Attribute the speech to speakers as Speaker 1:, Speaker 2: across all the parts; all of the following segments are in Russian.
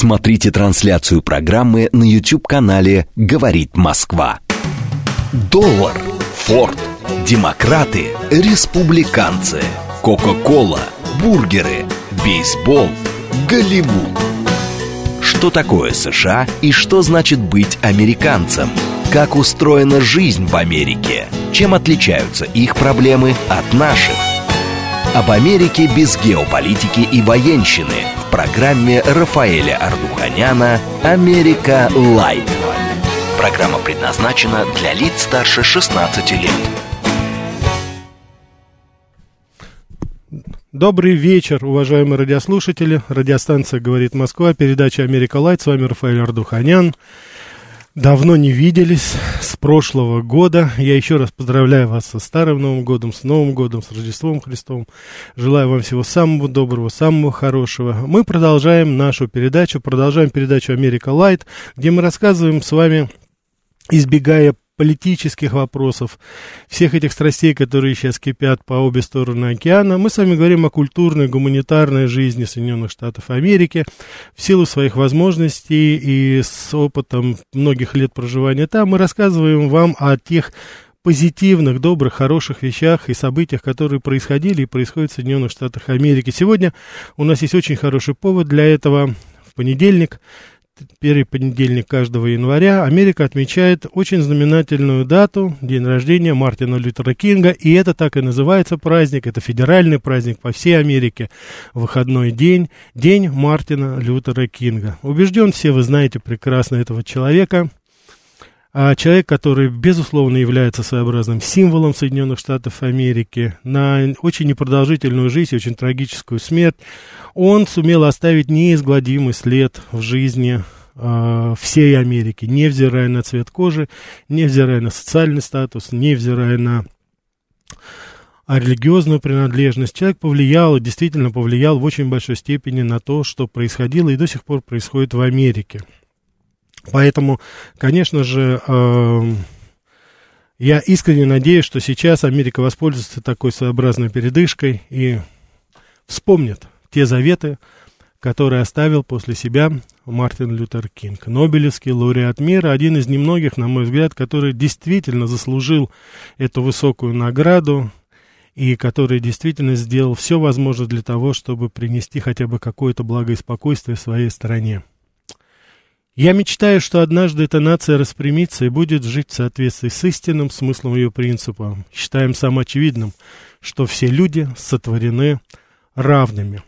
Speaker 1: Смотрите трансляцию программы на YouTube-канале «Говорит Москва». Доллар, Форд, демократы, республиканцы, Кока-Кола, бургеры, бейсбол, Голливуд. Что такое США и что значит быть американцем? Как устроена жизнь в Америке? Чем отличаются их проблемы от наших? Об Америке без геополитики и военщины программе Рафаэля Ардуханяна «Америка Light». Программа предназначена для лиц старше 16 лет.
Speaker 2: Добрый вечер, уважаемые радиослушатели. Радиостанция «Говорит Москва», передача «Америка Light». С вами Рафаэль Ардуханян. Давно не виделись с прошлого года. Я еще раз поздравляю вас со Старым Новым Годом, с Новым Годом, с Рождеством Христовым. Желаю вам всего самого доброго, самого хорошего. Мы продолжаем нашу передачу, продолжаем передачу «Америка Лайт», где мы рассказываем с вами, избегая политических вопросов, всех этих страстей, которые сейчас кипят по обе стороны океана. Мы с вами говорим о культурной, гуманитарной жизни Соединенных Штатов Америки. В силу своих возможностей и с опытом многих лет проживания там мы рассказываем вам о тех позитивных, добрых, хороших вещах и событиях, которые происходили и происходят в Соединенных Штатах Америки. Сегодня у нас есть очень хороший повод для этого. В понедельник первый понедельник каждого января Америка отмечает очень знаменательную дату, день рождения Мартина Лютера Кинга, и это так и называется праздник, это федеральный праздник по всей Америке, выходной день, день Мартина Лютера Кинга. Убежден, все вы знаете прекрасно этого человека, а человек, который, безусловно, является своеобразным символом Соединенных Штатов Америки, на очень непродолжительную жизнь, очень трагическую смерть, он сумел оставить неизгладимый след в жизни э, всей Америки, невзирая на цвет кожи, невзирая на социальный статус, невзирая на религиозную принадлежность. Человек повлиял, действительно повлиял в очень большой степени на то, что происходило и до сих пор происходит в Америке. Поэтому, конечно же, э, я искренне надеюсь, что сейчас Америка воспользуется такой своеобразной передышкой и вспомнит те заветы, которые оставил после себя Мартин Лютер Кинг. Нобелевский лауреат мира, один из немногих, на мой взгляд, который действительно заслужил эту высокую награду и который действительно сделал все возможное для того, чтобы принести хотя бы какое-то благо и спокойствие своей стране. Я мечтаю, что однажды эта нация распрямится и будет жить в соответствии с истинным смыслом ее принципа. Считаем самоочевидным, что все люди сотворены равными.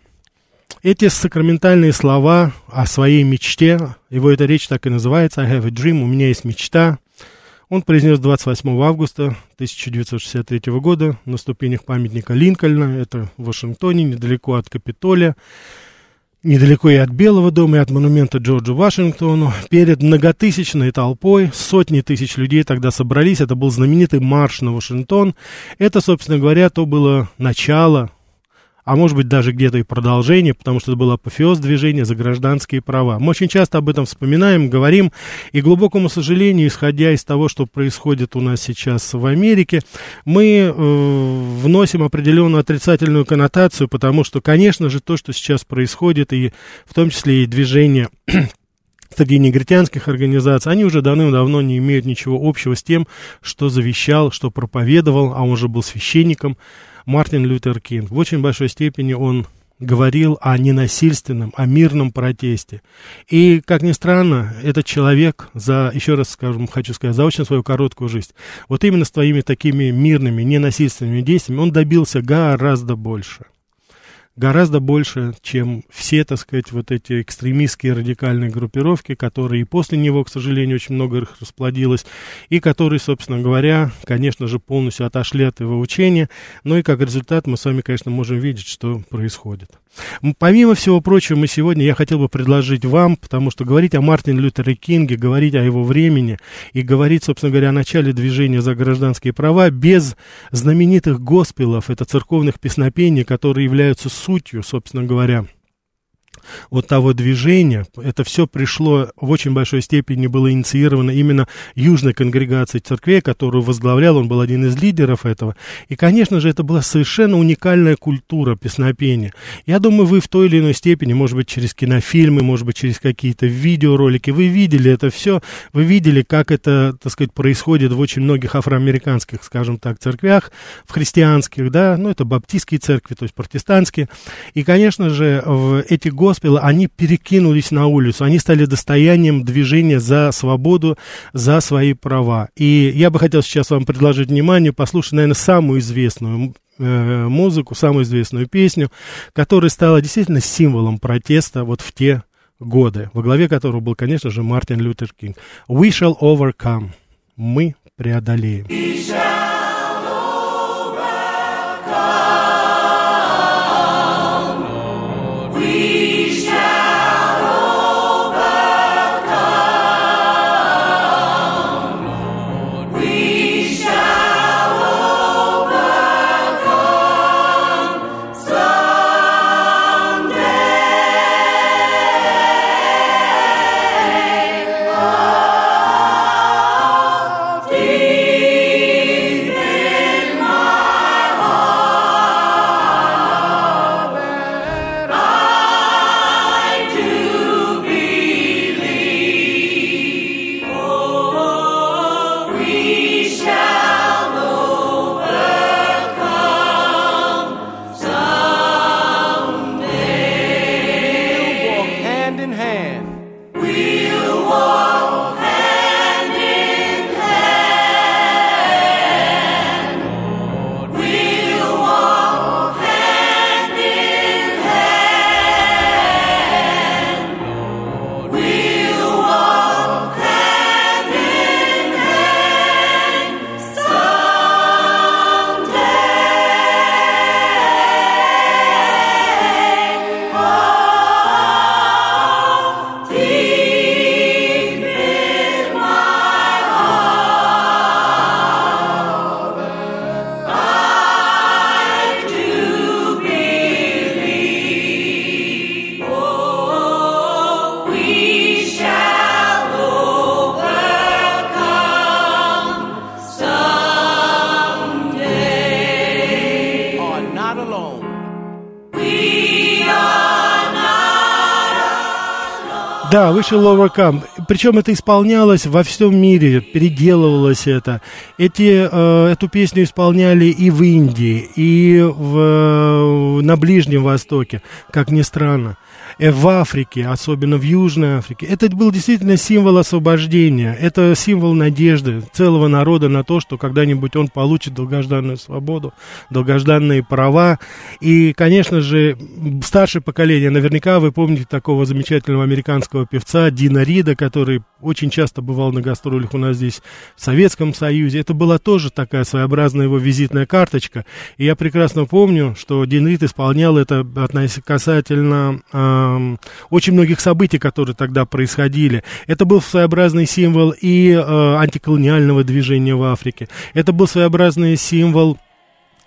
Speaker 2: Эти сакраментальные слова о своей мечте, его эта речь так и называется, I have a dream, у меня есть мечта, он произнес 28 августа 1963 года на ступенях памятника Линкольна, это в Вашингтоне, недалеко от Капитолия недалеко и от Белого дома, и от монумента Джорджу Вашингтону, перед многотысячной толпой, сотни тысяч людей тогда собрались, это был знаменитый марш на Вашингтон. Это, собственно говоря, то было начало а может быть даже где-то и продолжение, потому что это был апофеоз движения за гражданские права. Мы очень часто об этом вспоминаем, говорим, и, глубокому сожалению, исходя из того, что происходит у нас сейчас в Америке, мы э, вносим определенную отрицательную коннотацию, потому что, конечно же, то, что сейчас происходит, и в том числе и движение среди негритянских организаций, они уже давным-давно не имеют ничего общего с тем, что завещал, что проповедовал, а он уже был священником, Мартин Лютер Кинг. В очень большой степени он говорил о ненасильственном, о мирном протесте. И, как ни странно, этот человек за, еще раз скажем, хочу сказать, за очень свою короткую жизнь, вот именно с твоими такими мирными, ненасильственными действиями он добился гораздо больше гораздо больше, чем все, так сказать, вот эти экстремистские радикальные группировки, которые и после него, к сожалению, очень много их расплодилось, и которые, собственно говоря, конечно же, полностью отошли от его учения, но и как результат мы с вами, конечно, можем видеть, что происходит. Помимо всего прочего, мы сегодня, я хотел бы предложить вам, потому что говорить о Мартине Лютере Кинге, говорить о его времени и говорить, собственно говоря, о начале движения за гражданские права без знаменитых госпелов, это церковных песнопений, которые являются сутью, собственно говоря, вот того движения, это все пришло в очень большой степени, было инициировано именно Южной конгрегацией церквей, которую возглавлял, он был один из лидеров этого. И, конечно же, это была совершенно уникальная культура песнопения. Я думаю, вы в той или иной степени, может быть, через кинофильмы, может быть, через какие-то видеоролики, вы видели это все, вы видели, как это, так сказать, происходит в очень многих афроамериканских, скажем так, церквях, в христианских, да, ну, это баптистские церкви, то есть протестантские. И, конечно же, в эти госпелы, они перекинулись на улицу, они стали достоянием движения за свободу, за свои права. И я бы хотел сейчас вам предложить внимание послушать, наверное, самую известную э, музыку, самую известную песню, которая стала действительно символом протеста вот в те годы, во главе которого был, конечно же, Мартин Лютер Кинг. «We shall overcome» – «Мы преодолеем». Да, вышел Overcome. Причем это исполнялось во всем мире, переделывалось это. Эти, э, эту песню исполняли и в Индии, и в, э, на Ближнем Востоке, как ни странно. Э, в Африке, особенно в Южной Африке. Это был действительно символ освобождения, это символ надежды целого народа на то, что когда-нибудь он получит долгожданную свободу, долгожданные права. И, конечно же, старшее поколение, наверняка вы помните такого замечательного американского певца Дина Рида, который очень часто бывал на гастролях у нас здесь в Советском Союзе. Это была тоже такая своеобразная его визитная карточка. И я прекрасно помню, что Дин Рид исполнял это касательно очень многих событий, которые тогда происходили. Это был своеобразный символ и э, антиколониального движения в Африке. Это был своеобразный символ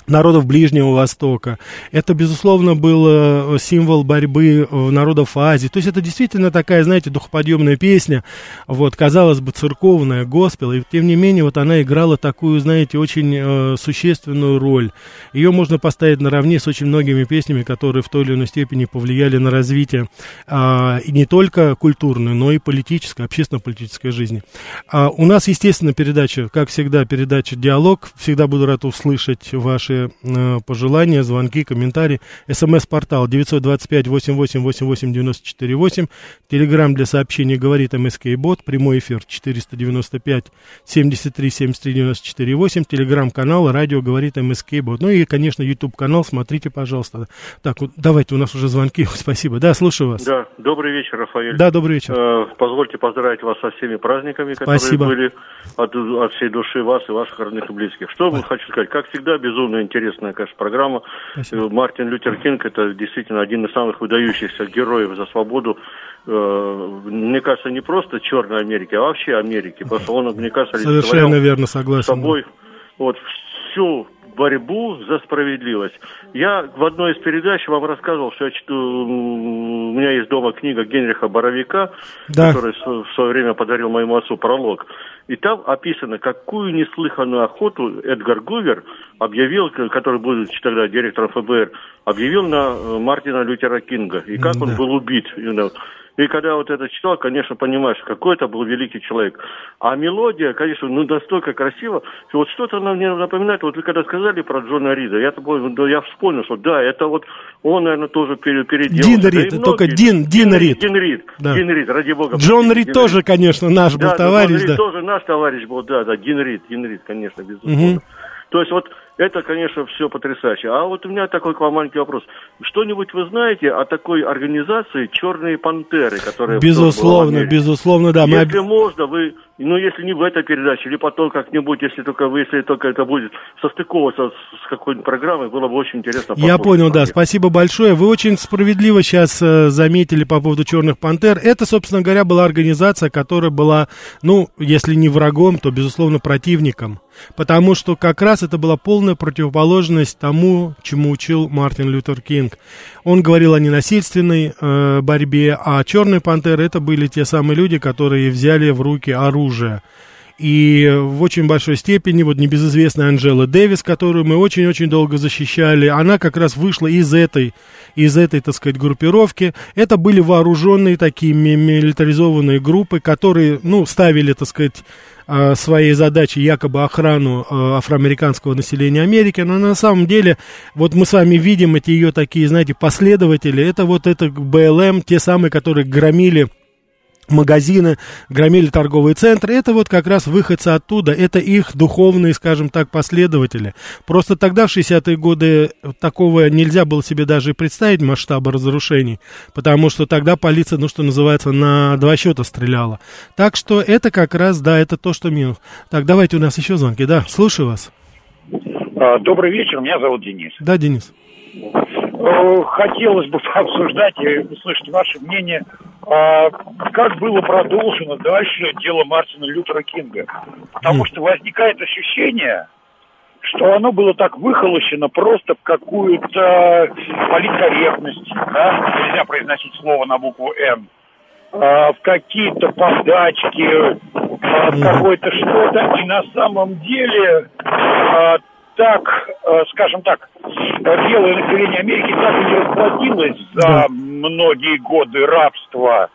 Speaker 2: народов Ближнего Востока. Это, безусловно, был э, символ борьбы э, народов Азии. То есть это действительно такая, знаете, духоподъемная песня, вот, казалось бы, церковная, госпел, и тем не менее вот она играла такую, знаете, очень э, существенную роль. Ее можно поставить наравне с очень многими песнями, которые в той или иной степени повлияли на развитие э, и не только культурной, но и политической, общественно-политической жизни. А у нас, естественно, передача, как всегда, передача «Диалог». Всегда буду рад услышать ваши ваши э, пожелания, звонки, комментарии. СМС-портал 925-88-88-94-8. Телеграмм для сообщений говорит МСК-бот. Прямой эфир 495-73-73-94-8. Телеграм-канал радио говорит МСК-бот. Ну и, конечно, YouTube-канал. Смотрите, пожалуйста. Так, вот давайте, у нас уже звонки. Спасибо. Да, слушаю вас.
Speaker 3: Да, добрый вечер, Рафаэль.
Speaker 2: Да, добрый вечер.
Speaker 3: Э, позвольте поздравить вас со всеми праздниками, которые
Speaker 2: Спасибо.
Speaker 3: были от, от всей души вас и ваших родных и близких. Что Спасибо. хочу сказать? Как всегда, безумно интересная, конечно, программа. Спасибо. Мартин Лютер Кинг – это действительно один из самых выдающихся героев за свободу. Э, мне кажется, не просто Черной Америки, а вообще Америки. Потому что он, мне кажется,
Speaker 2: Совершенно верно, согласен.
Speaker 3: Собой вот всю борьбу за справедливость. Я в одной из передач вам рассказывал, что я читаю, у меня есть дома книга Генриха Боровика, да. который в свое время подарил моему отцу пролог. И там описано, какую неслыханную охоту Эдгар Гувер объявил, который был тогда директором ФБР, объявил на э, Мартина Лютера Кинга. И как да. он был убит. И когда вот это читал, конечно, понимаешь, какой это был великий человек. А мелодия, конечно, ну настолько красиво, вот что-то она мне напоминает, вот вы когда сказали про Джона Рида, я, да, я вспомнил, что да, это вот он, наверное, тоже переделал.
Speaker 2: Дин Рид, да только Дин, Дин, Рид.
Speaker 3: Дин Рид, да. Дин Рид, ради бога.
Speaker 2: Джон Рид Дин тоже, Рид. конечно, наш да, был товарищ. Джон Рид да.
Speaker 3: тоже наш товарищ был, да, да, Дин Рид, Дин Рид, конечно, безусловно. Угу. То есть вот это, конечно, все потрясающе. А вот у меня такой к вам маленький вопрос. Что-нибудь вы знаете о такой организации «Черные пантеры», которая...
Speaker 2: Безусловно, безусловно, да.
Speaker 3: Если мы... можно, вы, ну, если не в этой передаче, или потом как-нибудь, если только вы, если только это будет состыковываться с, какой-нибудь программой, было бы очень интересно.
Speaker 2: Я понял, да, спасибо большое. Вы очень справедливо сейчас э, заметили по поводу «Черных пантер». Это, собственно говоря, была организация, которая была, ну, если не врагом, то, безусловно, противником Потому что как раз это была полная противоположность тому, чему учил Мартин Лютер Кинг. Он говорил о ненасильственной э, борьбе, а черные пантеры это были те самые люди, которые взяли в руки оружие. И в очень большой степени, вот небезызвестная Анжела Дэвис, которую мы очень-очень долго защищали, она как раз вышла из этой, из этой, так сказать, группировки. Это были вооруженные такие милитаризованные группы, которые, ну, ставили, так сказать, Э, своей задачей якобы охрану э, афроамериканского населения Америки, но на самом деле, вот мы с вами видим эти ее такие, знаете, последователи, это вот это БЛМ, те самые, которые громили магазины, громили торговые центры, это вот как раз выходцы оттуда, это их духовные, скажем так, последователи. Просто тогда, в 60-е годы, такого нельзя было себе даже представить масштаба разрушений, потому что тогда полиция, ну, что называется, на два счета стреляла. Так что это как раз, да, это то, что минус. Так, давайте у нас еще звонки, да, слушаю вас.
Speaker 4: А, добрый вечер, меня зовут Денис.
Speaker 2: Да, Денис.
Speaker 4: Э, хотелось бы обсуждать и услышать ваше мнение, а, как было продолжено дальше дело Мартина Лютера Кинга. Потому что возникает ощущение, что оно было так выхолощено просто в какую-то политкорректность, да, нельзя произносить слово на букву «Н», а, в какие-то подачки, а, в какое-то что-то, и на самом деле так, э, скажем так, белое население Америки так и не расплатилось за многие годы рабства,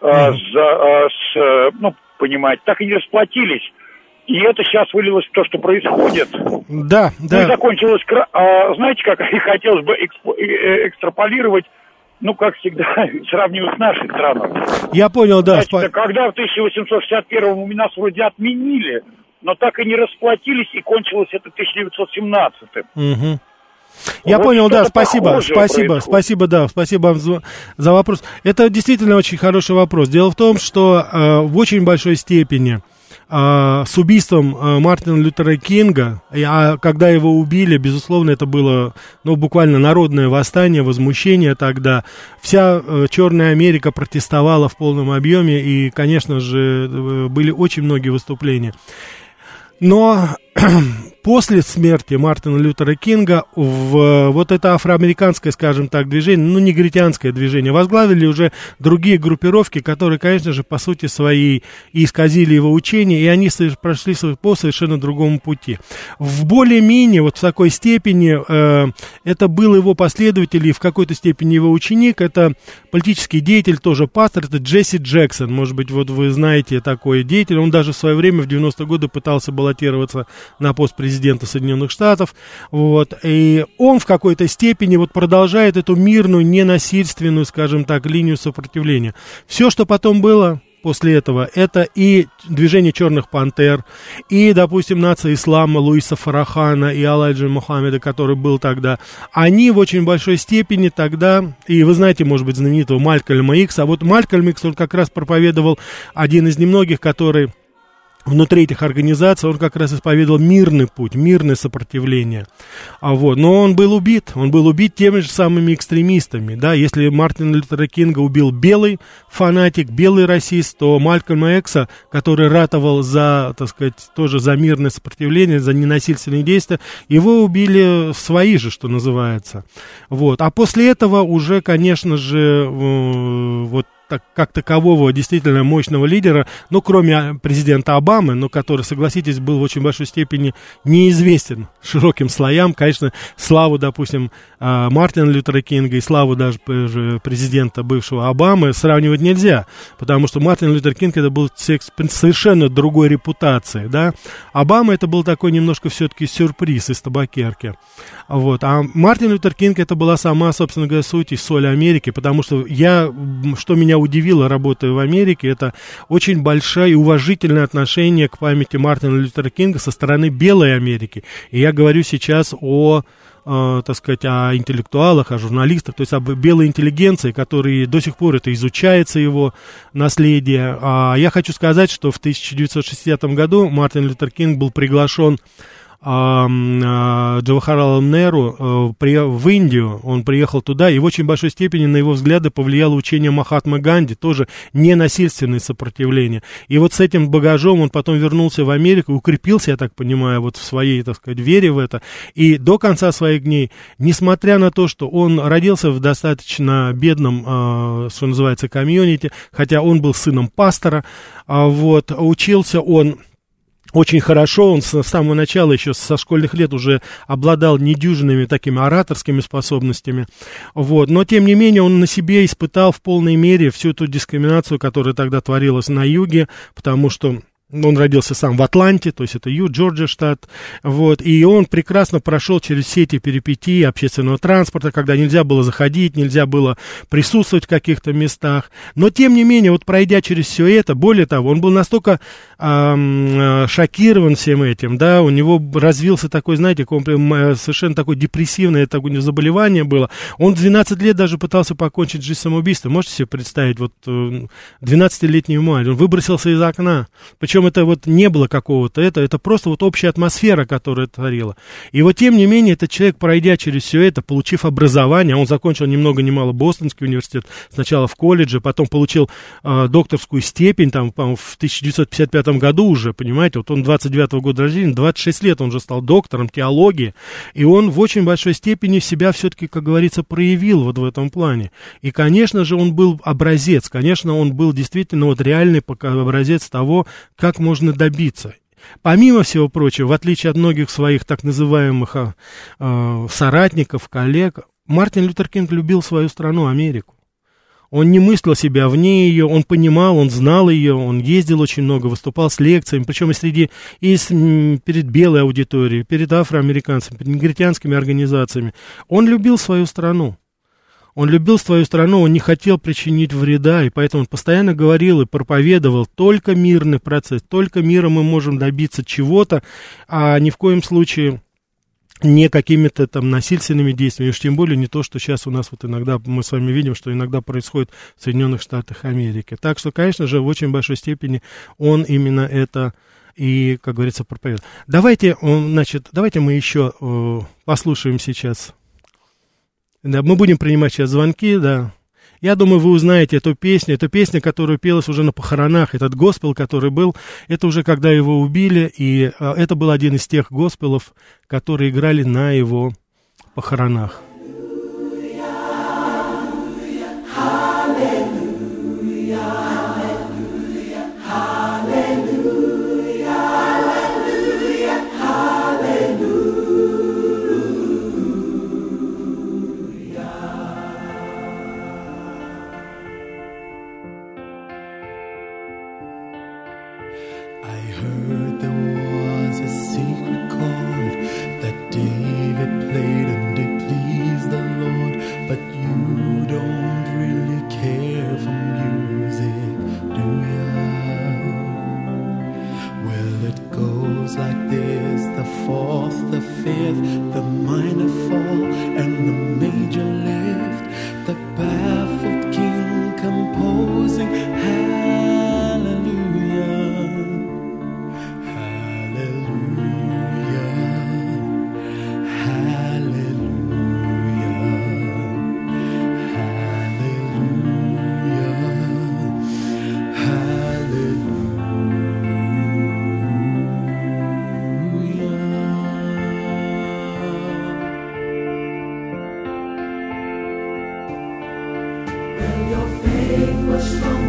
Speaker 4: mm. за, с, ну, понимаете, так и не расплатились. И это сейчас вылилось в то, что происходит.
Speaker 2: Да, да.
Speaker 4: Ну, закончилось... А, знаете, как хотелось бы экстраполировать ну, как всегда, сравнивают с нашей страной.
Speaker 2: Я понял, да.
Speaker 4: Значит, когда в 1861 у нас вроде отменили но так и не расплатились, и кончилось это 1917-м.
Speaker 2: Угу. Я вот понял, да, спасибо, спасибо, происходит. спасибо, да, спасибо вам за, за вопрос. Это действительно очень хороший вопрос. Дело в том, что э, в очень большой степени э, с убийством э, Мартина Лютера Кинга, а когда его убили, безусловно, это было, ну, буквально народное восстание, возмущение тогда. Вся э, Черная Америка протестовала в полном объеме, и, конечно же, э, были очень многие выступления. Но после смерти Мартина Лютера Кинга в вот это афроамериканское, скажем так, движение, ну, негритянское движение, возглавили уже другие группировки, которые, конечно же, по сути своей исказили его учение, и они прошли по совершенно другому пути. В более-менее, вот в такой степени, э, это был его последователь и в какой-то степени его ученик, это политический деятель, тоже пастор, это Джесси Джексон, может быть, вот вы знаете такой деятель, он даже в свое время, в 90-е годы, пытался баллотироваться на пост президента президента Соединенных Штатов, вот, и он в какой-то степени вот продолжает эту мирную, ненасильственную, скажем так, линию сопротивления. Все, что потом было, после этого. Это и движение черных пантер, и, допустим, нация ислама Луиса Фарахана и Алайджа Мухаммеда, который был тогда. Они в очень большой степени тогда, и вы знаете, может быть, знаменитого Малькольма Икс, а вот Малькольм Икс, он как раз проповедовал один из немногих, который внутри этих организаций он как раз исповедовал мирный путь, мирное сопротивление. А вот, но он был убит, он был убит теми же самыми экстремистами, да, если Мартин Лютера Кинга убил белый фанатик, белый расист, то Малькольма Экса, который ратовал за, так сказать, тоже за мирное сопротивление, за ненасильственные действия, его убили свои же, что называется. Вот, а после этого уже, конечно же, э, вот так, как такового действительно мощного лидера, ну, кроме президента Обамы, но который, согласитесь, был в очень большой степени неизвестен широким слоям. Конечно, славу, допустим, а, Мартина Лютера Кинга и славу даже президента бывшего Обамы сравнивать нельзя, потому что Мартин Лютер Кинг это был совершенно другой репутации, да. Обама это был такой немножко все-таки сюрприз из табакерки. Вот. А Мартин Лютер Кинг это была сама, собственно говоря, суть и соль Америки, потому что я, что меня удивило, работая в Америке, это очень большое и уважительное отношение к памяти Мартина Лютера Кинга со стороны белой Америки. И я говорю сейчас о э, так сказать, о интеллектуалах, о журналистах, то есть об белой интеллигенции, которые до сих пор это изучается его наследие. А я хочу сказать, что в 1960 году Мартин Лютер Кинг был приглашен Джавахарала Неру э, в Индию, он приехал туда, и в очень большой степени на его взгляды повлияло учение Махатмы Ганди, тоже ненасильственное сопротивление. И вот с этим багажом он потом вернулся в Америку, укрепился, я так понимаю, вот в своей, так сказать, вере в это. И до конца своих дней, несмотря на то, что он родился в достаточно бедном, э, что называется, комьюнити, хотя он был сыном пастора, а вот, учился он очень хорошо, он с самого начала, еще со школьных лет уже обладал недюжинными такими ораторскими способностями, вот, но тем не менее он на себе испытал в полной мере всю эту дискриминацию, которая тогда творилась на юге, потому что он родился сам в Атланте, то есть это Ю, Джорджия штат, вот, и он прекрасно прошел через все эти перипетии общественного транспорта, когда нельзя было заходить, нельзя было присутствовать в каких-то местах, но тем не менее, вот пройдя через все это, более того, он был настолько эм, шокирован всем этим, да, у него развился такой, знаете, совершенно такое депрессивное такое заболевание было, он в 12 лет даже пытался покончить жизнь самоубийством, можете себе представить, вот 12-летнюю мать, он выбросился из окна, причем причем это вот не было какого-то, это, это просто вот общая атмосфера, которая творила. И вот тем не менее, этот человек, пройдя через все это, получив образование, он закончил ни много ни мало Бостонский университет, сначала в колледже, потом получил э, докторскую степень, там, в 1955 году уже, понимаете, вот он 29-го года рождения, 26 лет он уже стал доктором теологии, и он в очень большой степени себя все-таки, как говорится, проявил вот в этом плане. И, конечно же, он был образец, конечно, он был действительно вот реальный образец того, как как можно добиться. Помимо всего прочего, в отличие от многих своих так называемых э, соратников, коллег, Мартин Лютер Кинг любил свою страну, Америку. Он не мыслил себя вне ее, он понимал, он знал ее, он ездил очень много, выступал с лекциями, причем и среди, и с, перед белой аудиторией, перед афроамериканцами, перед негритянскими организациями. Он любил свою страну. Он любил свою страну, он не хотел причинить вреда, и поэтому он постоянно говорил и проповедовал только мирный процесс, только миром мы можем добиться чего-то, а ни в коем случае не какими-то там насильственными действиями, уж тем более не то, что сейчас у нас вот иногда, мы с вами видим, что иногда происходит в Соединенных Штатах Америки. Так что, конечно же, в очень большой степени он именно это и, как говорится, проповедует. Давайте, значит, давайте мы еще э, послушаем сейчас да, мы будем принимать сейчас звонки, да. Я думаю, вы узнаете эту песню. Это песня, которая пелась уже на похоронах. Этот госпел, который был, это уже когда его убили. И а, это был один из тех госпелов, которые играли на его похоронах. Christmas.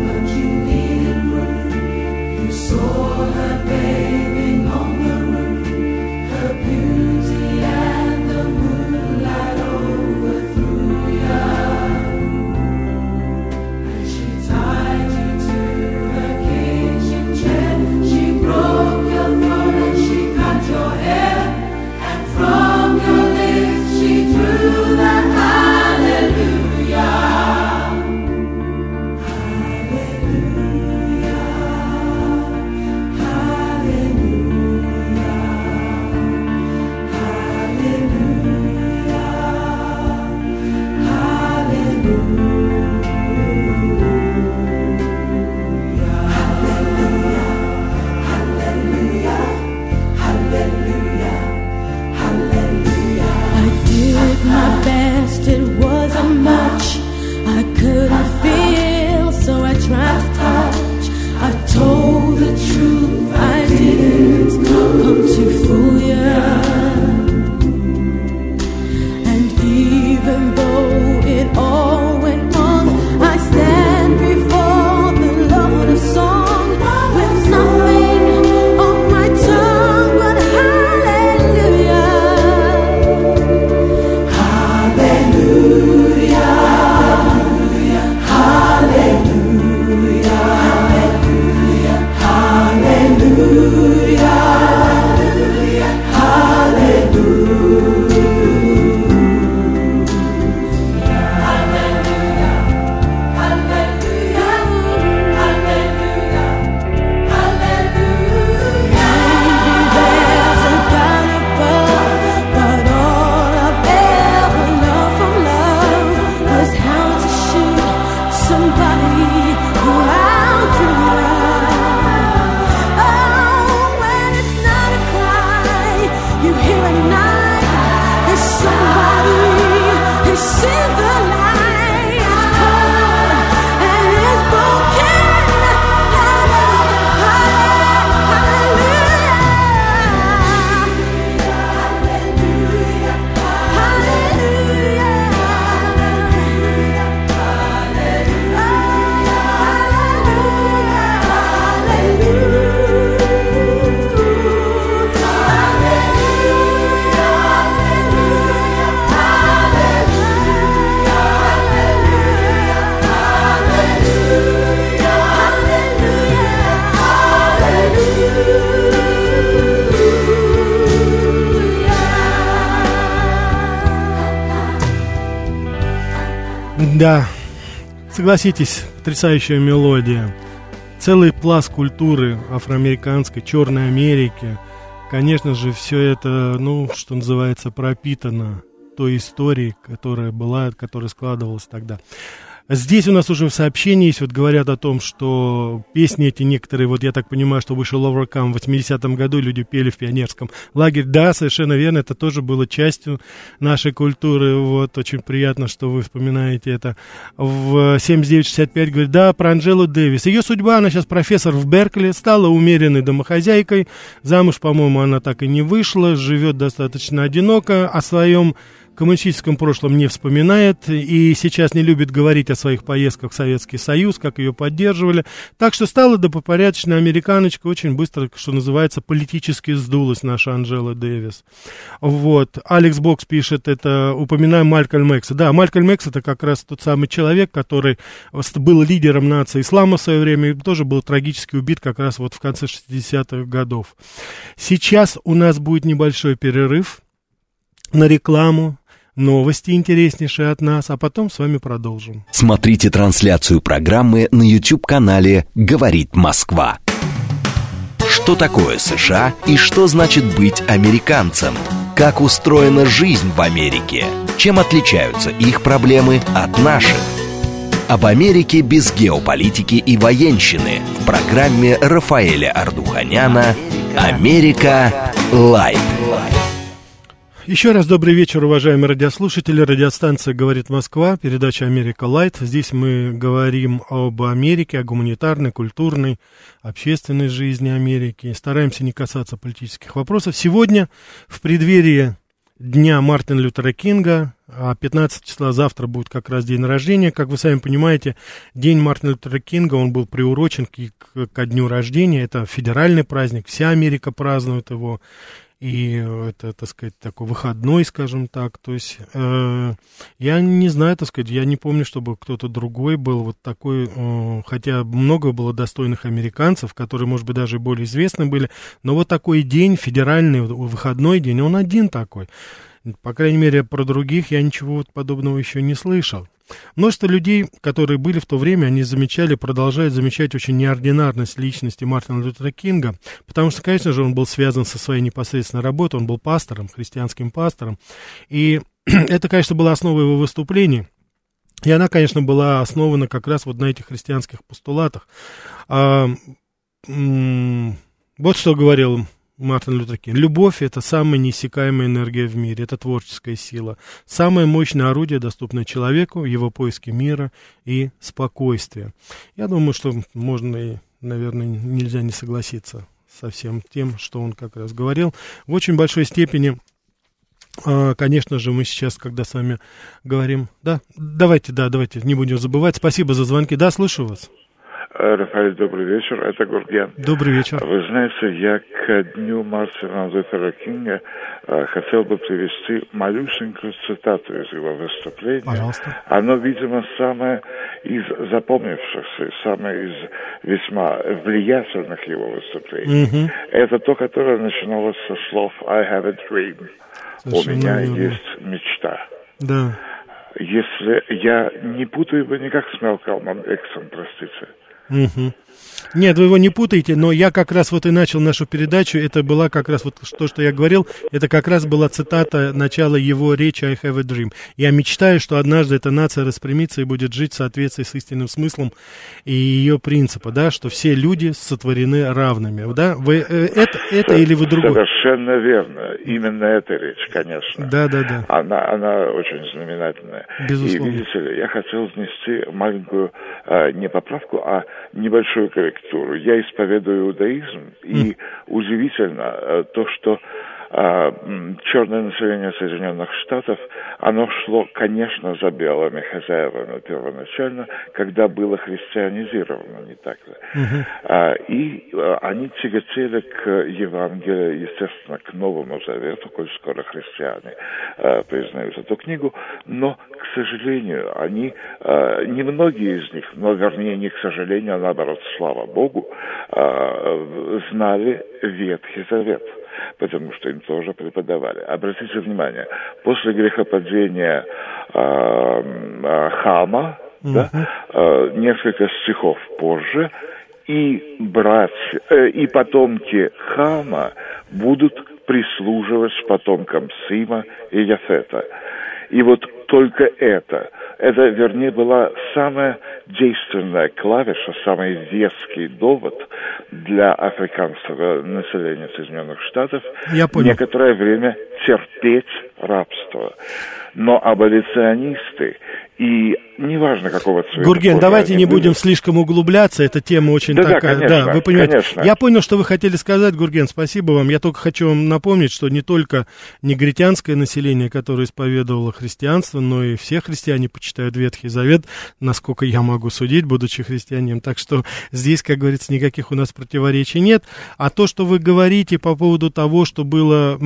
Speaker 2: Согласитесь, потрясающая мелодия. Целый пласт культуры афроамериканской, Черной Америки. Конечно же, все это, ну, что называется, пропитано той историей, которая была, которая складывалась тогда. Здесь у нас уже в сообщении есть, вот говорят о том, что песни эти некоторые, вот я так понимаю, что вышел Overcome в 80-м году, люди пели в пионерском лагере. Да, совершенно верно, это тоже было частью нашей культуры. Вот, очень приятно, что вы вспоминаете это. В 79-65 говорит, да, про Анжелу Дэвис. Ее судьба, она сейчас профессор в Беркли, стала умеренной домохозяйкой. Замуж, по-моему, она так и не вышла, живет достаточно одиноко. О своем коммунистическом прошлом не вспоминает и сейчас не любит говорить о своих поездках в Советский Союз, как ее поддерживали. Так что стала добропорядочная американочка, очень быстро, что называется, политически сдулась наша Анжела Дэвис. Вот. Алекс Бокс пишет, это упоминаем Малькольм Экса. Да, Малькольм Экс это как раз тот самый человек, который был лидером нации ислама в свое время и тоже был трагически убит как раз вот в конце 60-х годов. Сейчас у нас будет небольшой перерыв на рекламу, новости интереснейшие от нас, а потом с вами продолжим.
Speaker 1: Смотрите трансляцию программы на YouTube-канале «Говорит Москва». Что такое США и что значит быть американцем? Как устроена жизнь в Америке? Чем отличаются их проблемы от наших? Об Америке без геополитики и военщины в программе Рафаэля Ардуханяна «Америка. Light».
Speaker 2: Еще раз добрый вечер, уважаемые радиослушатели. Радиостанция «Говорит Москва», передача «Америка Light». Здесь мы говорим об Америке, о гуманитарной, культурной, общественной жизни Америки. Стараемся не касаться политических вопросов. Сегодня, в преддверии Дня Мартина Лютера Кинга, а 15 числа завтра будет как раз день рождения. Как вы сами понимаете, День Мартина Лютера Кинга, он был приурочен к, к дню рождения. Это федеральный праздник, вся Америка празднует его и это, так сказать, такой выходной, скажем так. То есть э, я не знаю, так сказать, я не помню, чтобы кто-то другой был вот такой, э, хотя много было достойных американцев, которые, может быть, даже более известны были, но вот такой день, федеральный выходной день, он один такой. По крайней мере, про других я ничего подобного еще не слышал. Множество людей, которые были в то время, они замечали, продолжают замечать очень неординарность личности Мартина Лютера Кинга, потому что, конечно же, он был связан со своей непосредственной работой, он был пастором, христианским пастором, и это, конечно, была основа его выступлений. И она, конечно, была основана как раз вот на этих христианских постулатах. А, вот что говорил Мартин Лютер Кинг. Любовь – это самая неиссякаемая энергия в мире, это творческая сила. Самое мощное орудие, доступное человеку его поиске мира и спокойствия. Я думаю, что можно и, наверное, нельзя не согласиться со всем тем, что он как раз говорил. В очень большой степени а, Конечно же, мы сейчас, когда с вами говорим... Да, давайте, да, давайте, не будем забывать. Спасибо за звонки. Да, слышу вас.
Speaker 5: Рафаэль, добрый вечер, это Гурген.
Speaker 2: Добрый вечер.
Speaker 5: Вы знаете, я к дню Мартина Лютера Кинга э, хотел бы привести малюсенькую цитату из его выступления.
Speaker 2: Пожалуйста.
Speaker 5: Оно, видимо, самое из запомнившихся, самое из весьма влиятельных его выступлений. Угу. Это то, которое начиналось со слов «I have a dream». Совершенно У меня верно. есть мечта.
Speaker 2: Да.
Speaker 5: Если я не путаю бы никак с Мелкалмом Эксом, простите.
Speaker 2: Угу. Нет, вы его не путаете, но я как раз вот и начал нашу передачу, это была как раз вот то, что я говорил, это как раз была цитата начала его речи «I have a dream». Я мечтаю, что однажды эта нация распрямится и будет жить в соответствии с истинным смыслом и ее принципа, да, что все люди сотворены равными, да? Вы э, это, это или вы другое?
Speaker 5: Совершенно верно, именно эта речь, конечно.
Speaker 2: Да, да, да.
Speaker 5: Она, она очень знаменательная.
Speaker 2: Безусловно.
Speaker 5: И видите ли, я хотел внести маленькую а, не поправку, а небольшую корректуру. Я исповедую иудаизм, и удивительно э, то, что черное население Соединенных Штатов, оно шло, конечно, за белыми хозяевами первоначально, когда было христианизировано, не так ли? Uh-huh. А, и а, они тяготели к Евангелию, естественно, к Новому Завету, коль скоро христиане а, признают эту книгу, но, к сожалению, они, а, немногие из них, но, вернее, не к сожалению, а наоборот, слава Богу, а, знали Ветхий Завет потому что им тоже преподавали. Обратите внимание, после грехопадения э, э, Хама, да, э, несколько стихов позже, и братья, э, и потомки Хама будут прислуживать потомкам Сима и Яфета. И вот только это, это, вернее, была самая действенная клавиша, самый веский довод для африканского населения Соединенных Штатов
Speaker 2: Я понял.
Speaker 5: некоторое время терпеть рабство. Но аболиционисты и неважно какого цвета.
Speaker 2: Гурген, давайте не были. будем слишком углубляться, эта тема очень
Speaker 5: да,
Speaker 2: такая.
Speaker 5: Да, конечно,
Speaker 2: да, вы понимаете.
Speaker 5: Конечно.
Speaker 2: Я понял, что вы хотели сказать, Гурген, спасибо вам. Я только хочу вам напомнить, что не только негритянское население, которое исповедовало христианство, но и все христиане почитают Ветхий Завет, насколько я могу судить, будучи христианином. Так что здесь, как говорится, никаких у нас противоречий нет. А то, что вы говорите по поводу того, что было,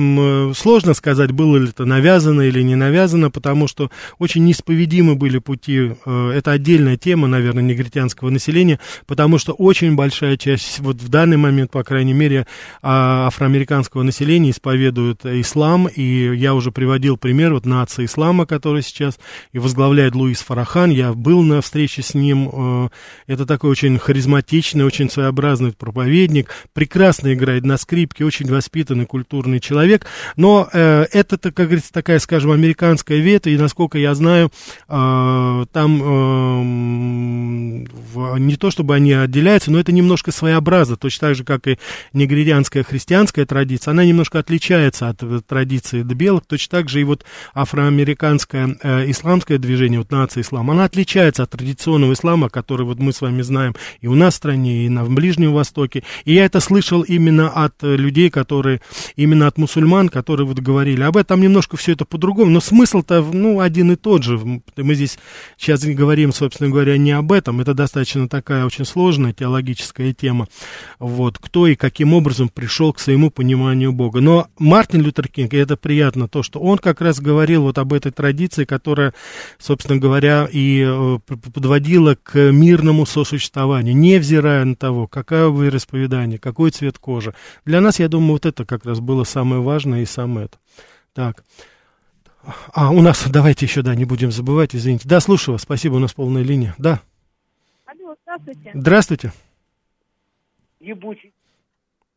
Speaker 2: сложно сказать, было ли это навязано или не навязано, потому что очень неисповедимы были пути, э, это отдельная тема, наверное, негритянского населения, потому что очень большая часть, вот в данный момент, по крайней мере, а, афроамериканского населения исповедуют ислам, и я уже приводил пример вот нации ислама, который сейчас и возглавляет Луис Фарахан, я был на встрече с ним, э, это такой очень харизматичный, очень своеобразный проповедник, прекрасно играет на скрипке, очень воспитанный, культурный человек, но э, это, как говорится, такая, скажем, американская ветвь, и, насколько я знаю, там э, не то чтобы они отделяются, но это немножко своеобразно, точно так же, как и негритянская христианская традиция, она немножко отличается от э, традиции белых, точно так же и вот афроамериканское э, исламское движение, вот нация ислам, она отличается от традиционного ислама, который вот мы с вами знаем и у нас в стране, и на Ближнем Востоке, и я это слышал именно от людей, которые, именно от мусульман, которые вот говорили об этом, немножко все это по-другому, но смысл-то, ну, один и тот же, мы здесь сейчас говорим, собственно говоря, не об этом. Это достаточно такая очень сложная теологическая тема. Вот, кто и каким образом пришел к своему пониманию Бога. Но Мартин Лютер Кинг, и это приятно, то, что он как раз говорил вот об этой традиции, которая, собственно говоря, и э, подводила к мирному сосуществованию, невзирая на того, какое вероисповедание, какой цвет кожи. Для нас, я думаю, вот это как раз было самое важное и самое это. Так. А, у нас, давайте еще, да, не будем забывать, извините. Да, слушаю вас, спасибо, у нас полная линия. Да.
Speaker 6: Алло, здравствуйте.
Speaker 2: Здравствуйте.
Speaker 4: Ебучий.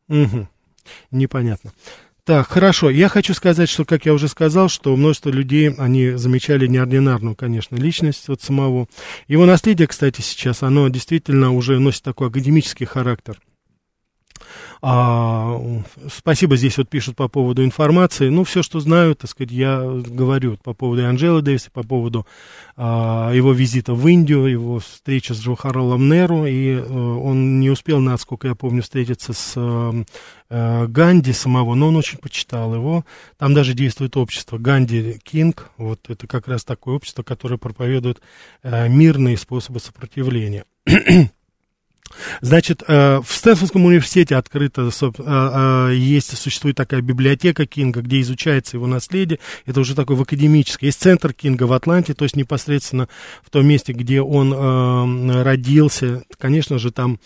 Speaker 2: Угу. Непонятно. Так, хорошо. Я хочу сказать, что, как я уже сказал, что множество людей, они замечали неординарную, конечно, личность вот самого. Его наследие, кстати, сейчас, оно действительно уже носит такой академический характер. А, спасибо, здесь вот пишут по поводу информации. Ну, все, что знаю, так сказать, я говорю по поводу Анджелы Дэвиса, по поводу а, его визита в Индию, его встречи с Джохарлом Неру, и а, он не успел, насколько я помню, встретиться с а, Ганди самого, но он очень почитал его. Там даже действует общество Ганди Кинг, вот это как раз такое общество, которое проповедует а, мирные способы сопротивления. Значит, э, в Стэнфордском университете открыто э, э, есть, существует такая библиотека Кинга, где изучается его наследие. Это уже такой в академической. Есть центр Кинга в Атланте, то есть непосредственно в том месте, где он родился. Конечно же, там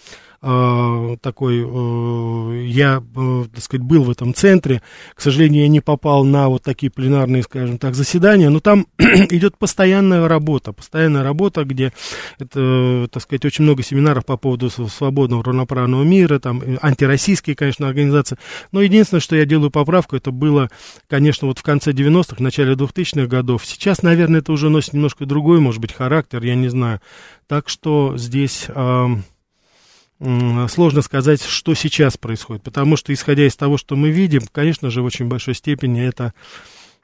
Speaker 2: э, такой, э, я, э, так сказать, был в этом центре, к сожалению, я не попал на вот такие пленарные, скажем так, заседания, но там идет постоянная работа, постоянная работа, где, это, так сказать, очень много семинаров по поводу свободного равноправного мира, там, антироссийские, конечно, организации, но единственное, что я делаю поправку, это было, конечно, вот в конце 90-х, начале 2000-х годов, сейчас, наверное, это уже носит немножко другой, может быть, характер, я не знаю, так что здесь... сложно сказать, что сейчас происходит, потому что, исходя из того, что мы видим, конечно же, в очень большой степени это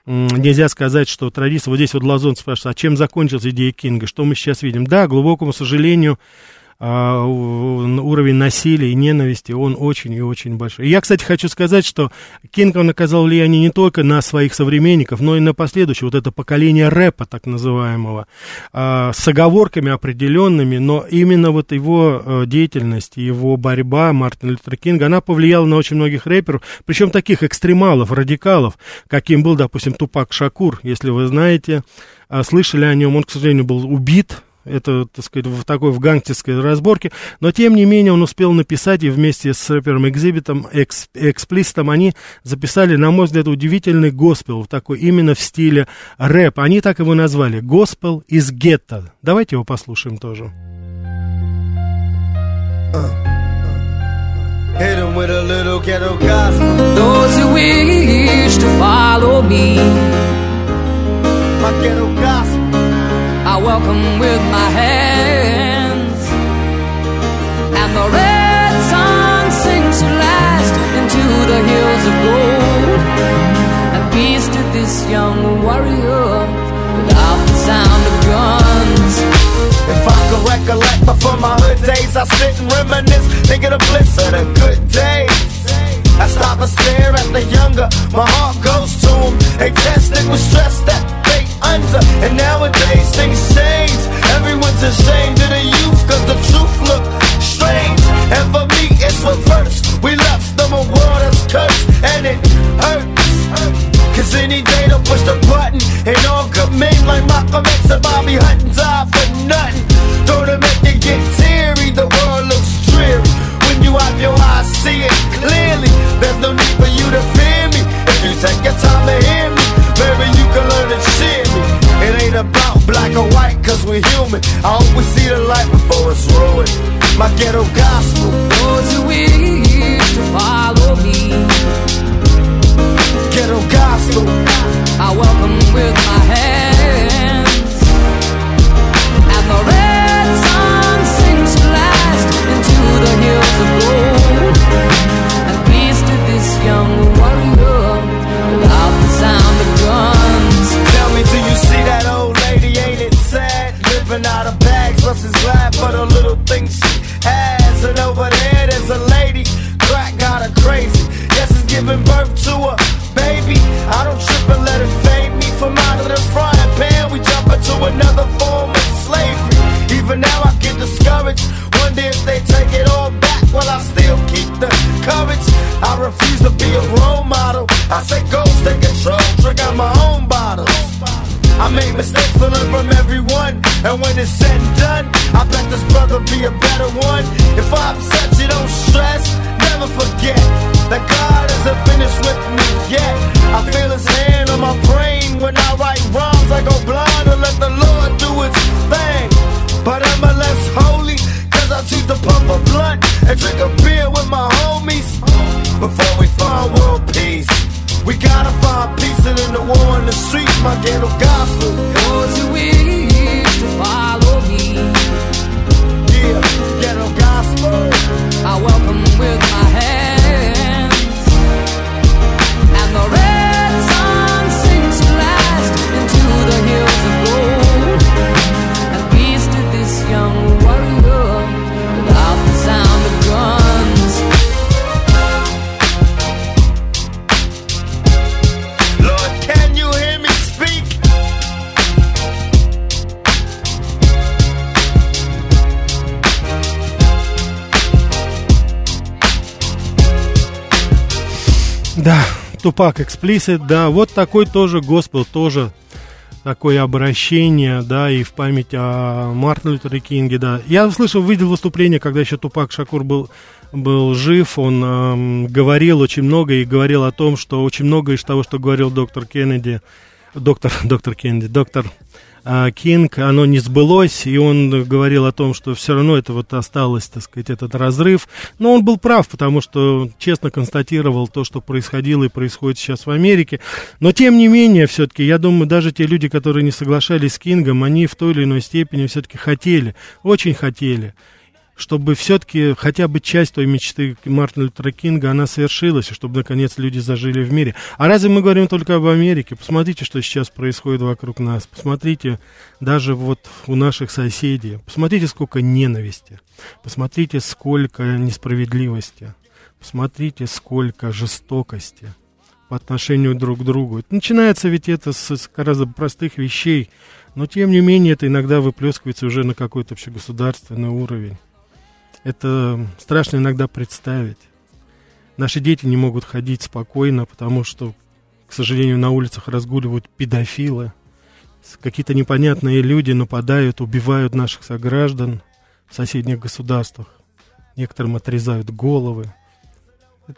Speaker 2: нельзя сказать, что традиция, вот здесь вот Лазон спрашивает, а чем закончилась идея Кинга, что мы сейчас видим? Да, глубокому сожалению, а, уровень насилия и ненависти, он очень и очень большой. Я, кстати, хочу сказать, что Кинг, он оказал влияние не только на своих современников, но и на последующее, вот это поколение рэпа, так называемого, а, с оговорками определенными, но именно вот его э, деятельность, его борьба Мартина Лютера Кинга, она повлияла на очень многих рэперов, причем таких экстремалов, радикалов, каким был, допустим, Тупак Шакур, если вы знаете, а, слышали о нем, он, к сожалению, был убит это, так сказать, в такой в гангстерской разборке, но тем не менее он успел написать, и вместе с рэпером Экзибитом, экс, Эксплистом, они записали, на мой взгляд, удивительный госпел, такой именно в стиле рэп. Они так его назвали, госпел из гетто. Давайте его послушаем тоже. Hit him with a little ghetto gospel. Those who wish to follow me. My ghetto gospel. I welcome with my hands. And the red sun sinks at last into the hills of gold. And peace to this young warrior without the sound of guns. If I could recollect before my hood days, I sit and reminisce, think of the bliss of the good days. I stop and stare at the younger, my heart goes to them. They tested with stress that nowadays things change. Everyone's ashamed of the youth, cause the truth look strange. And for me, it's reverse. We left them a world that's cursed, and it hurts. Cause any day they'll push the button, and all good men like Malcolm X and Bobby Hutton die for nothing. Don't it make you get about black or white, cause we're human. I hope we see the light before it's ruined. My ghetto gospel. Those who wish to follow me. Ghetto gospel. I welcome with my hands. And the red sun sinks last into the hills of gold. Versus glad for the little things she has. And over there, there's a lady, crack got her crazy. Yes, it's giving birth to a baby. I don't trip and let it fade me from out of the frying pan. We jump into another form of slavery. Even now, I get discouraged. Wonder if they take it all back. Well, I still keep the courage. I refuse to be a role model. I say go, take control, drink out my own bottles. I make mistakes but from everyone. And when it's said and done, I bet this brother be a better one. If I upset you, don't stress. Never forget that God isn't finished with me yet. I feel His hand on my brain when I write rhymes.
Speaker 7: I go blind and let the Lord do His thing. But I'm a less holy? Cause I choose to pump a blunt and drink a beer with my homies. Before we find world peace, we gotta find peace and in the war in the streets, my ghetto gospel.
Speaker 2: Тупак Эксплисит, да, вот такой тоже Госпел, тоже такое обращение, да, и в память о Мартине Лютере Кинге, да. Я слышал, видел выступление, когда еще Тупак Шакур был, был жив, он эм, говорил очень много и говорил о том, что очень много из того, что говорил доктор Кеннеди, доктор, доктор Кеннеди, доктор Кинг, оно не сбылось, и он говорил о том, что все равно это вот осталось, так сказать, этот разрыв. Но он был прав, потому что честно констатировал то, что происходило и происходит сейчас в Америке. Но тем не менее, все-таки, я думаю, даже те люди, которые не соглашались с Кингом, они в той или иной степени все-таки хотели, очень хотели чтобы все-таки хотя бы часть той мечты Мартина Лютера Кинга, она совершилась, и чтобы, наконец, люди зажили в мире. А разве мы говорим только об Америке? Посмотрите, что сейчас происходит вокруг нас. Посмотрите даже вот у наших соседей. Посмотрите, сколько ненависти. Посмотрите, сколько несправедливости. Посмотрите, сколько жестокости по отношению друг к другу. Начинается ведь это с, с гораздо простых вещей, но тем не менее это иногда выплескивается уже на какой-то общегосударственный уровень. Это страшно иногда представить. Наши дети не могут ходить спокойно, потому что, к сожалению, на улицах разгуливают педофилы. Какие-то непонятные люди нападают, убивают наших сограждан в соседних государствах. Некоторым отрезают головы.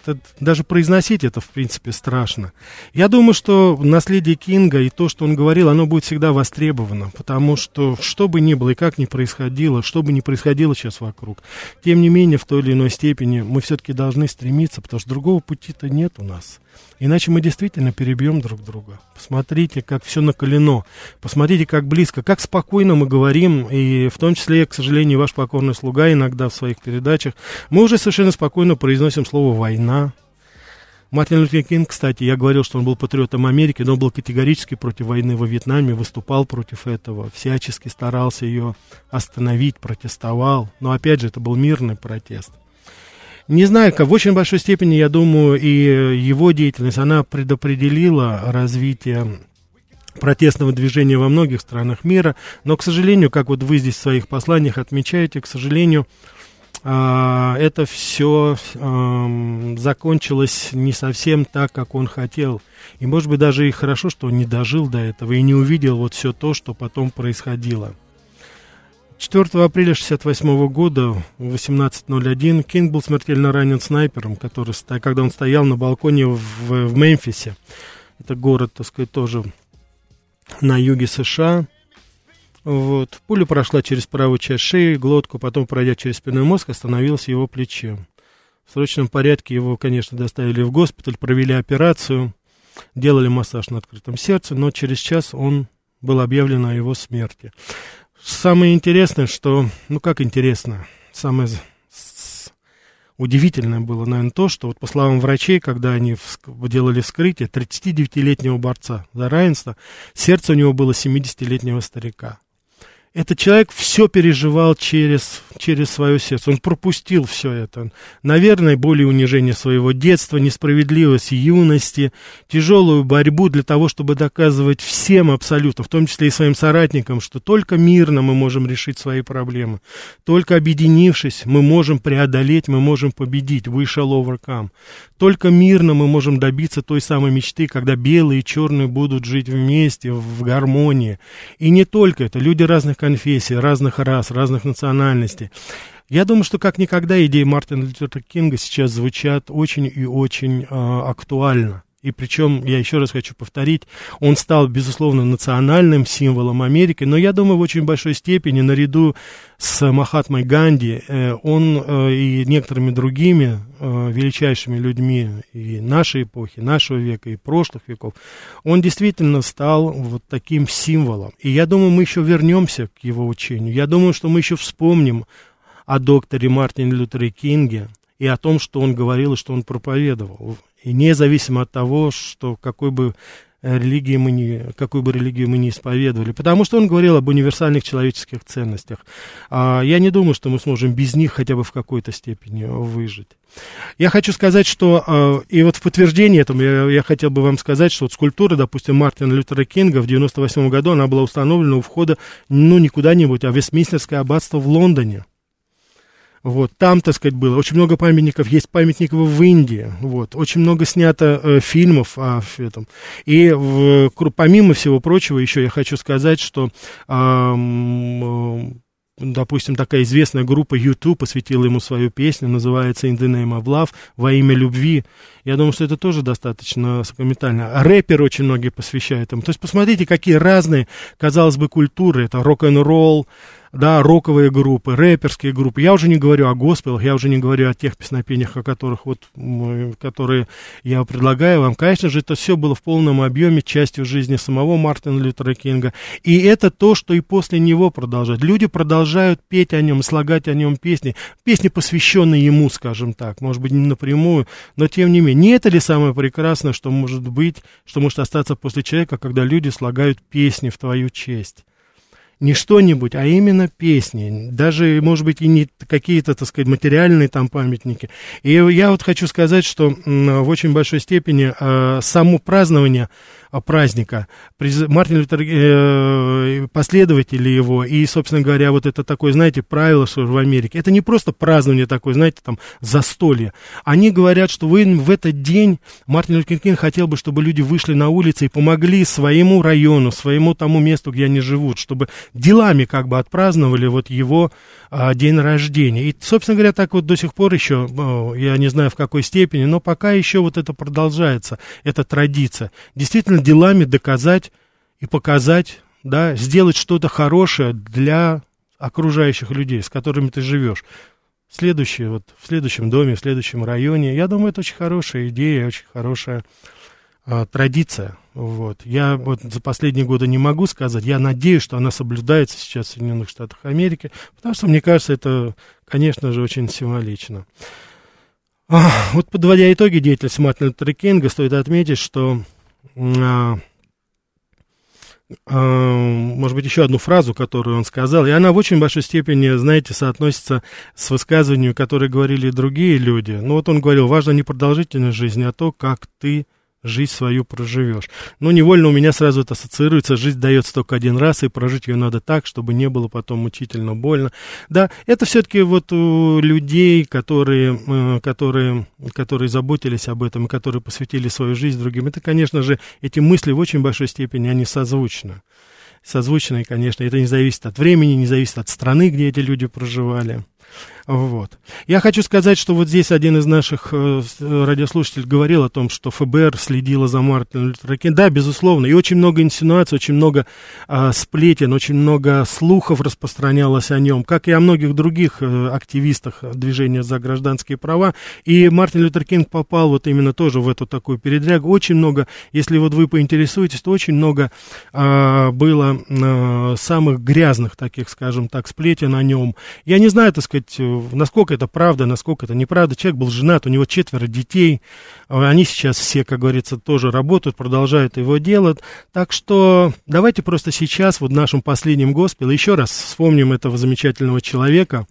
Speaker 2: Это, даже произносить это, в принципе, страшно. Я думаю, что наследие Кинга и то, что он говорил, оно будет всегда востребовано, потому что что бы ни было и как ни происходило, что бы ни происходило сейчас вокруг, тем не менее, в той или иной степени мы все-таки должны стремиться, потому что другого пути-то нет у нас. Иначе мы действительно перебьем друг друга. Посмотрите, как все накалено. Посмотрите, как близко, как спокойно мы говорим. И в том числе, к сожалению, ваш покорный слуга иногда в своих передачах. Мы уже совершенно спокойно произносим слово «война». Мартин Лютер Кинг, кстати, я говорил, что он был патриотом Америки, но он был категорически против войны во Вьетнаме, выступал против этого, всячески старался ее остановить, протестовал. Но опять же, это был мирный протест. Не знаю, как, в очень большой степени, я думаю, и его деятельность, она предопределила развитие протестного движения во многих странах мира, но, к сожалению, как вот вы здесь в своих посланиях отмечаете, к сожалению, а, это все закончилось не совсем так, как он хотел. И, может быть, даже и хорошо, что он не дожил до этого и не увидел вот все то, что потом происходило. 4 апреля 1968 года в 18.01 Кинг был смертельно ранен снайпером, который, когда он стоял на балконе в, в Мемфисе. Это город, так сказать, тоже на юге США. Вот. Пуля прошла через правую часть шеи, глотку, потом, пройдя через спинной мозг, остановилась его плече. В срочном порядке его, конечно, доставили в госпиталь, провели операцию, делали массаж на открытом сердце, но через час он был объявлен о его смерти. Самое интересное, что, ну как интересно, самое удивительное было, наверное, то, что вот по словам врачей, когда они делали вскрытие 39-летнего борца за равенство, сердце у него было 70-летнего старика. Этот человек все переживал через, через свое сердце. Он пропустил все это. Наверное, более унижение своего детства, несправедливость юности, тяжелую борьбу для того, чтобы доказывать всем абсолютно, в том числе и своим соратникам, что только мирно мы можем решить свои проблемы. Только объединившись, мы можем преодолеть, мы можем победить. We shall overcome. Только мирно мы можем добиться той самой мечты, когда белые и черные будут жить вместе, в гармонии. И не только это. Люди разных конфессий, разных рас, разных национальностей. Я думаю, что как никогда идеи Мартина Лютера Кинга сейчас звучат очень и очень э, актуально. И причем, я еще раз хочу повторить, он стал, безусловно, национальным символом Америки, но я думаю, в очень большой степени, наряду с Махатмой Ганди, э, он э, и некоторыми другими э, величайшими людьми и нашей эпохи, нашего века, и прошлых веков, он действительно стал вот таким символом. И я думаю, мы еще вернемся к его учению. Я думаю, что мы еще вспомним о докторе Мартине Лютере Кинге и о том, что он говорил и что он проповедовал. И независимо от того, что какой бы э, религии мы не, какую бы религию мы не исповедовали, потому что он говорил об универсальных человеческих ценностях. А я не думаю, что мы сможем без них хотя бы в какой-то степени выжить. Я хочу сказать, что, э, и вот в подтверждение этому я, я хотел бы вам сказать, что вот скульптура, допустим, Мартина Лютера Кинга в 98 году, она была установлена у входа, ну, не куда-нибудь, а в Вестминстерское аббатство в Лондоне. Вот, там, так сказать, было. Очень много памятников, есть памятников в Индии. Вот, очень много снято э, фильмов о этом. И в, помимо всего прочего, еще я хочу сказать, что э, допустим, такая известная группа YouTube посвятила ему свою песню, называется In the Name of Love, во имя любви. Я думаю, что это тоже достаточно сакраментально. Рэпер очень многие посвящают им. То есть посмотрите, какие разные, казалось бы, культуры. Это рок-н-ролл, да, роковые группы, рэперские группы. Я уже не говорю о госпелах, я уже не говорю о тех песнопениях, о которых вот, которые я предлагаю вам. Конечно же, это все было в полном объеме частью жизни самого Мартина Лютера Кинга. И это то, что и после него продолжает. Люди продолжают петь о нем, слагать о нем песни, песни, посвященные ему, скажем так, может быть, не напрямую, но тем не менее. Не это ли самое прекрасное, что может быть, что может остаться после человека, когда люди слагают песни в твою честь? Не что-нибудь, а именно песни, даже, может быть, и не какие-то, так сказать, материальные там памятники. И я вот хочу сказать, что в очень большой степени э, само празднование а, праздника. Мартин Лютер, э, последователи его, и, собственно говоря, вот это такое, знаете, правило, что в Америке, это не просто празднование такое, знаете, там, застолье. Они говорят, что вы в этот день, Мартин Лютер Кинг хотел бы, чтобы люди вышли на улицы и помогли своему району, своему тому месту, где они живут, чтобы делами как бы отпраздновали вот его а, день рождения. И, собственно говоря, так вот до сих пор еще, я не знаю в какой степени, но пока еще вот это продолжается, эта традиция. Действительно, делами доказать и показать, да, сделать что-то хорошее для окружающих людей, с которыми ты живешь. Следующее, вот в следующем доме, в следующем районе. Я думаю, это очень хорошая идея, очень хорошая а, традиция. Вот. Я вот за последние годы не могу сказать. Я надеюсь, что она соблюдается сейчас в Соединенных Штатах Америки, потому что, мне кажется, это, конечно же, очень символично. А, вот подводя итоги деятельности Мартина Лютера Кинга, стоит отметить, что может быть, еще одну фразу, которую он сказал, и она в очень большой степени, знаете, соотносится с высказыванием, которые говорили другие люди. Ну вот он говорил, важно не продолжительность жизни, а то, как ты жизнь свою проживешь. Но невольно у меня сразу это ассоциируется, жизнь дается только один раз, и прожить ее надо так, чтобы не было потом мучительно больно. Да, это все-таки вот у людей, которые, э, которые, которые заботились об этом, которые посвятили свою жизнь другим, это, конечно же, эти мысли в очень большой степени, они созвучны. Созвучны, конечно, это не зависит от времени, не зависит от страны, где эти люди проживали. Вот. Я хочу сказать, что вот здесь один из наших э, радиослушателей говорил о том, что ФБР следило за Мартином Лютер Кингом. Да, безусловно. И очень много инсинуаций, очень много э, сплетен, очень много слухов распространялось о нем, как и о многих других э, активистах движения за гражданские права. И Мартин Лютер Кинг попал вот именно тоже в эту такую передрягу. Очень много, если вот вы поинтересуетесь, то очень много э, было э, самых грязных таких, скажем так, сплетен о нем. Я не знаю, так сказать, насколько это правда, насколько это неправда. Человек был женат, у него четверо детей, а они сейчас все, как говорится, тоже работают, продолжают его делать. Так что давайте просто сейчас, вот в нашем последнем госпеле, еще раз вспомним этого замечательного человека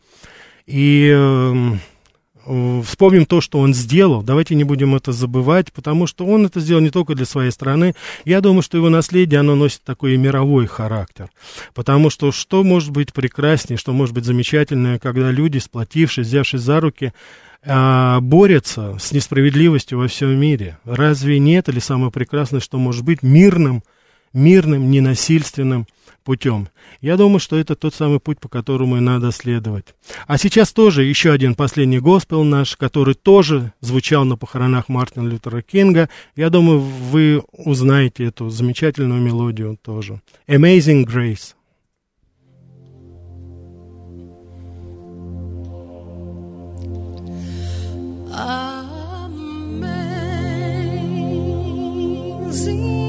Speaker 2: и эм, вспомним то, что он сделал. Давайте не будем это забывать, потому что он это сделал не только для своей страны. Я думаю, что его наследие, оно носит такой мировой характер. Потому что что может быть прекраснее, что может быть замечательное, когда люди, сплотившись, взявшись за руки, а, борются с несправедливостью во всем мире. Разве нет или самое прекрасное, что может быть мирным, мирным, ненасильственным, путем. Я думаю, что это тот самый путь, по которому и надо следовать. А сейчас тоже еще один последний госпел наш, который тоже звучал на похоронах Мартина Лютера Кинга. Я думаю, вы узнаете эту замечательную мелодию тоже. Amazing Grace.
Speaker 8: Amazing.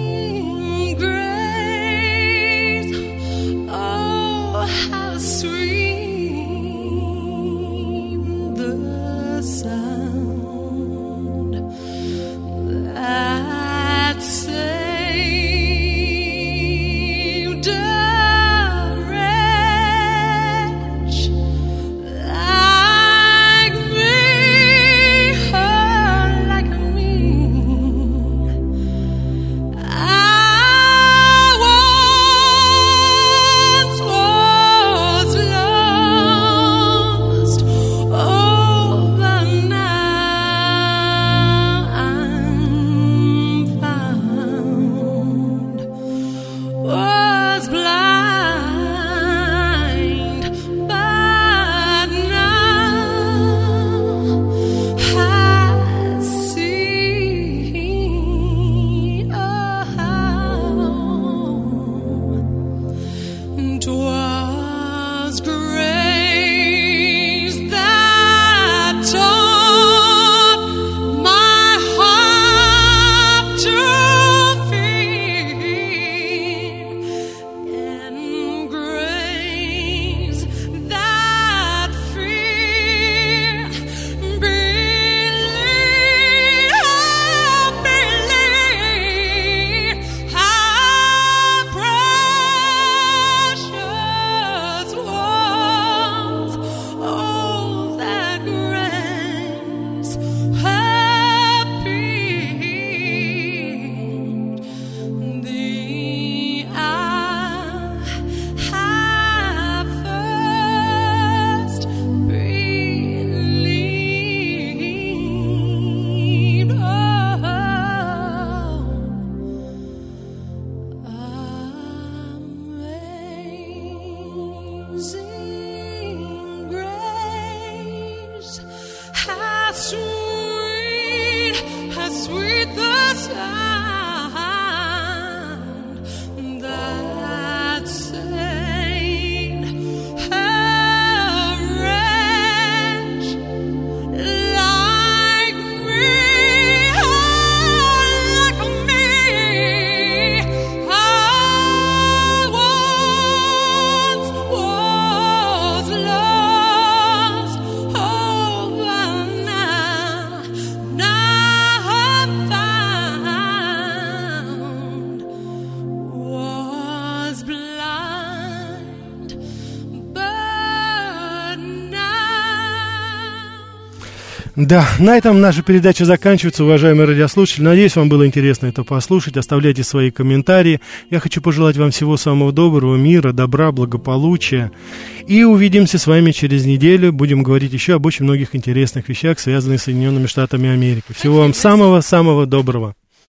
Speaker 2: Да, на этом наша передача заканчивается, уважаемые радиослушатели. Надеюсь, вам было интересно это послушать. Оставляйте свои комментарии. Я хочу пожелать вам всего самого доброго, мира, добра, благополучия. И увидимся с вами через неделю. Будем говорить еще об очень многих интересных вещах, связанных с Соединенными Штатами Америки. Всего вам самого-самого доброго.